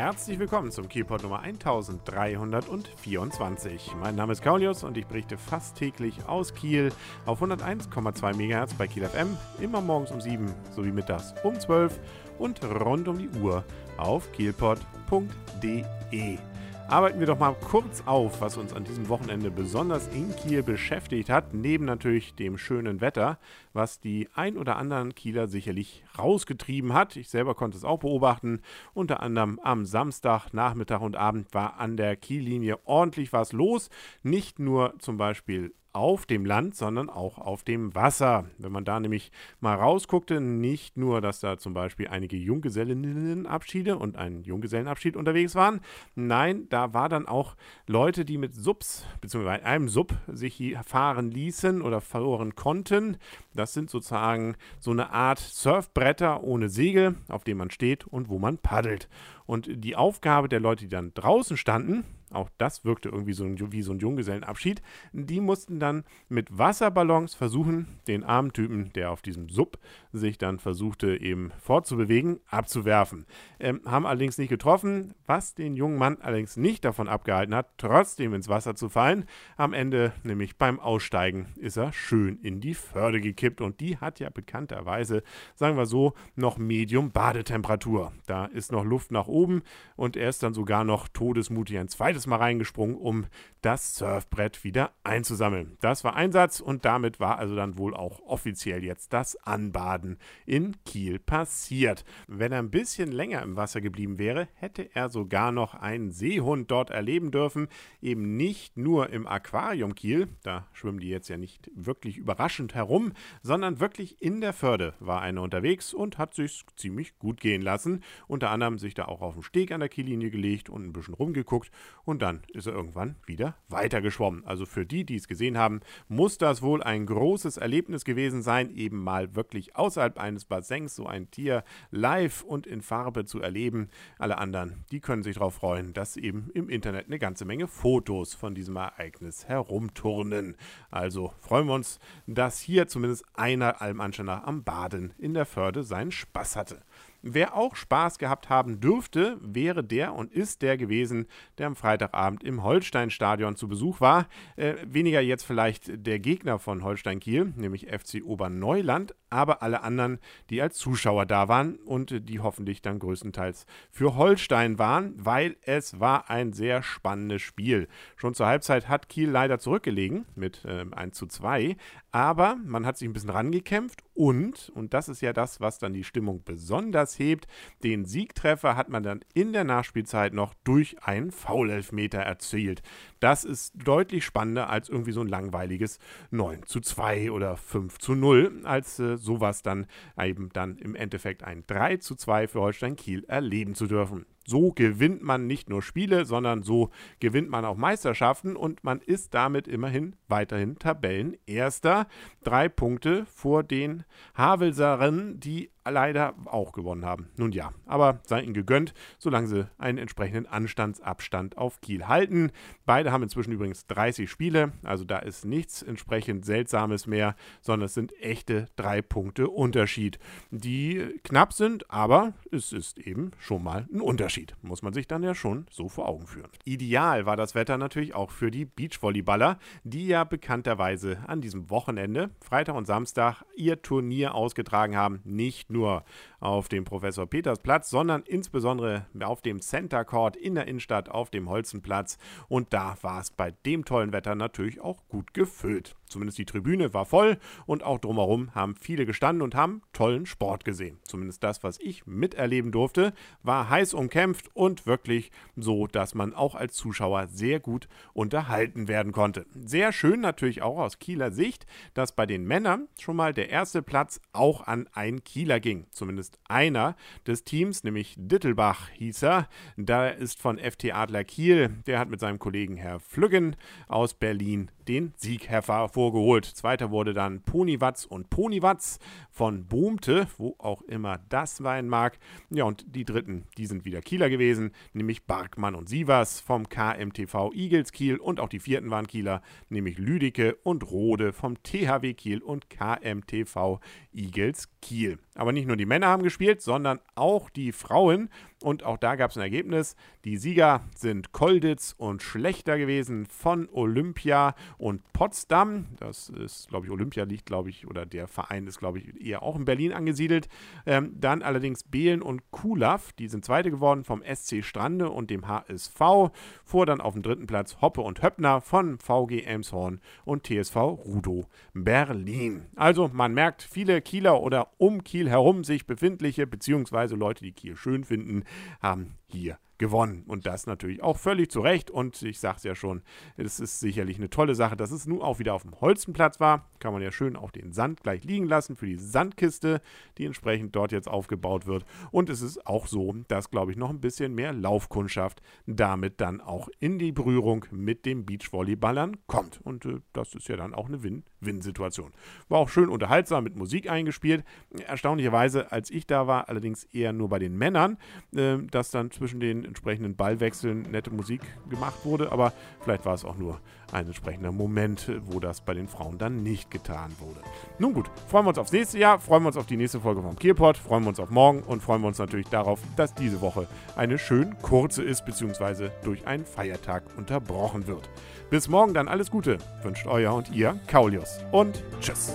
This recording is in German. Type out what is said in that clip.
Herzlich willkommen zum Kielpot Nummer 1324. Mein Name ist Kaulius und ich berichte fast täglich aus Kiel auf 101,2 MHz bei Kiel FM, immer morgens um 7 sowie mittags um 12 und rund um die Uhr auf kielpot.de arbeiten wir doch mal kurz auf, was uns an diesem Wochenende besonders in Kiel beschäftigt hat, neben natürlich dem schönen Wetter, was die ein oder anderen Kieler sicherlich rausgetrieben hat. Ich selber konnte es auch beobachten. Unter anderem am Samstag, Nachmittag und Abend war an der Kiellinie ordentlich was los. Nicht nur zum Beispiel auf dem Land, sondern auch auf dem Wasser. Wenn man da nämlich mal rausguckte, nicht nur, dass da zum Beispiel einige Junggesellinnenabschiede und ein Junggesellenabschied unterwegs waren, nein, da war dann auch Leute, die mit Subs, beziehungsweise einem Sub sich hier fahren ließen oder fahren konnten. Das sind sozusagen so eine Art Surfbretter ohne Segel, auf dem man steht und wo man paddelt. Und die Aufgabe der Leute, die dann draußen standen, auch das wirkte irgendwie so ein, wie so ein Junggesellenabschied. Die mussten dann mit Wasserballons versuchen, den armen Typen, der auf diesem Sub sich dann versuchte eben fortzubewegen, abzuwerfen. Ähm, haben allerdings nicht getroffen, was den jungen Mann allerdings nicht davon abgehalten hat, trotzdem ins Wasser zu fallen. Am Ende, nämlich beim Aussteigen, ist er schön in die Förde gekippt und die hat ja bekannterweise, sagen wir so, noch Medium Badetemperatur. Da ist noch Luft nach oben und er ist dann sogar noch todesmutig ein zweites zweites Mal reingesprungen, um das Surfbrett wieder einzusammeln. Das war Einsatz und damit war also dann wohl auch offiziell jetzt das Anbaden in Kiel passiert. Wenn er ein bisschen länger im Wasser geblieben wäre, hätte er sogar noch einen Seehund dort erleben dürfen. Eben nicht nur im Aquarium Kiel, da schwimmen die jetzt ja nicht wirklich überraschend herum, sondern wirklich in der Förde war einer unterwegs und hat sich ziemlich gut gehen lassen. Unter anderem sich da auch auf den Steg an der Kiellinie gelegt und ein bisschen rumgeguckt und dann ist er irgendwann wieder weitergeschwommen. Also für die, die es gesehen haben, muss das wohl ein großes Erlebnis gewesen sein, eben mal wirklich außerhalb eines Bassins so ein Tier live und in Farbe zu erleben. Alle anderen, die können sich darauf freuen, dass eben im Internet eine ganze Menge Fotos von diesem Ereignis herumturnen. Also freuen wir uns, dass hier zumindest einer allem am Baden in der Förde seinen Spaß hatte. Wer auch Spaß gehabt haben dürfte, wäre der und ist der gewesen, der am Freitagabend im Holstein-Stadion zu Besuch war. Äh, weniger jetzt vielleicht der Gegner von Holstein Kiel, nämlich FC Oberneuland, aber alle anderen, die als Zuschauer da waren und die hoffentlich dann größtenteils für Holstein waren, weil es war ein sehr spannendes Spiel. Schon zur Halbzeit hat Kiel leider zurückgelegen mit äh, 1 zu 2, aber man hat sich ein bisschen rangekämpft und, und das ist ja das, was dann die Stimmung besonders hebt, den Siegtreffer hat man dann in der Nachspielzeit noch durch einen Foulelfmeter erzielt. Das ist deutlich spannender als irgendwie so ein langweiliges 9 zu 2 oder 5 zu 0, als äh, sowas dann eben dann im Endeffekt ein 3 zu 2 für Holstein Kiel erleben zu dürfen. So gewinnt man nicht nur Spiele, sondern so gewinnt man auch Meisterschaften und man ist damit immerhin weiterhin Tabellenerster. Drei Punkte vor den Havelserinnen, die leider auch gewonnen haben. Nun ja, aber sei ihnen gegönnt, solange sie einen entsprechenden Anstandsabstand auf Kiel halten. Beide haben inzwischen übrigens 30 Spiele, also da ist nichts entsprechend Seltsames mehr, sondern es sind echte drei Punkte Unterschied, die knapp sind, aber es ist eben schon mal ein Unterschied. Muss man sich dann ja schon so vor Augen führen. Ideal war das Wetter natürlich auch für die Beachvolleyballer, die ja bekannterweise an diesem Wochenende, Freitag und Samstag, ihr Turnier ausgetragen haben. Nicht nur auf dem Professor Peters Platz, sondern insbesondere auf dem Center Court in der Innenstadt auf dem Holzenplatz. Und da war es bei dem tollen Wetter natürlich auch gut gefüllt. Zumindest die Tribüne war voll und auch drumherum haben viele gestanden und haben tollen Sport gesehen. Zumindest das, was ich miterleben durfte, war heiß umkämpft und wirklich so, dass man auch als Zuschauer sehr gut unterhalten werden konnte. Sehr schön natürlich auch aus Kieler Sicht, dass bei den Männern schon mal der erste Platz auch an ein Kieler ging. Zumindest einer des Teams, nämlich Dittelbach hieß er. Da ist von FT Adler Kiel, der hat mit seinem Kollegen Herr Flüggen aus Berlin den Sieg hervorgeholt. Zweiter wurde dann Ponywatz und Ponywatz von Boomte, wo auch immer das sein mag. Ja, und die dritten, die sind wieder Kieler gewesen, nämlich Barkmann und Sievers vom KMTV Eagles Kiel und auch die vierten waren Kieler, nämlich Lüdecke und Rode vom THW Kiel und KMTV Eagles Kiel. Aber nicht nur die Männer haben gespielt, sondern auch die Frauen. Und auch da gab es ein Ergebnis. Die Sieger sind Kolditz und Schlechter gewesen von Olympia und Potsdam. Das ist, glaube ich, Olympia liegt, glaube ich, oder der Verein ist, glaube ich, eher auch in Berlin angesiedelt. Ähm, dann allerdings Behlen und Kulaf, die sind Zweite geworden vom SC Strande und dem HSV. Vor dann auf dem dritten Platz Hoppe und Höppner von VG Elmshorn und TSV Rudo Berlin. Also man merkt, viele Kieler oder um Kiel herum sich befindliche, beziehungsweise Leute, die Kiel schön finden, haben hier gewonnen. Und das natürlich auch völlig zu Recht. Und ich sage es ja schon, es ist sicherlich eine tolle Sache, dass es nun auch wieder auf dem Holzenplatz war. Kann man ja schön auch den Sand gleich liegen lassen für die Sandkiste, die entsprechend dort jetzt aufgebaut wird. Und es ist auch so, dass, glaube ich, noch ein bisschen mehr Laufkundschaft damit dann auch in die Berührung mit den Beachvolleyballern kommt. Und äh, das ist ja dann auch eine Win-Win-Situation. War auch schön unterhaltsam mit Musik eingespielt. Erstaunlicherweise, als ich da war, allerdings eher nur bei den Männern, äh, dass dann zwischen den entsprechenden Ballwechseln nette Musik gemacht wurde, aber vielleicht war es auch nur ein entsprechender Moment, wo das bei den Frauen dann nicht getan wurde. Nun gut, freuen wir uns aufs nächste Jahr, freuen wir uns auf die nächste Folge vom Kielpot, freuen wir uns auf morgen und freuen wir uns natürlich darauf, dass diese Woche eine schön kurze ist, beziehungsweise durch einen Feiertag unterbrochen wird. Bis morgen dann alles Gute, wünscht euer und ihr Kaulius und tschüss.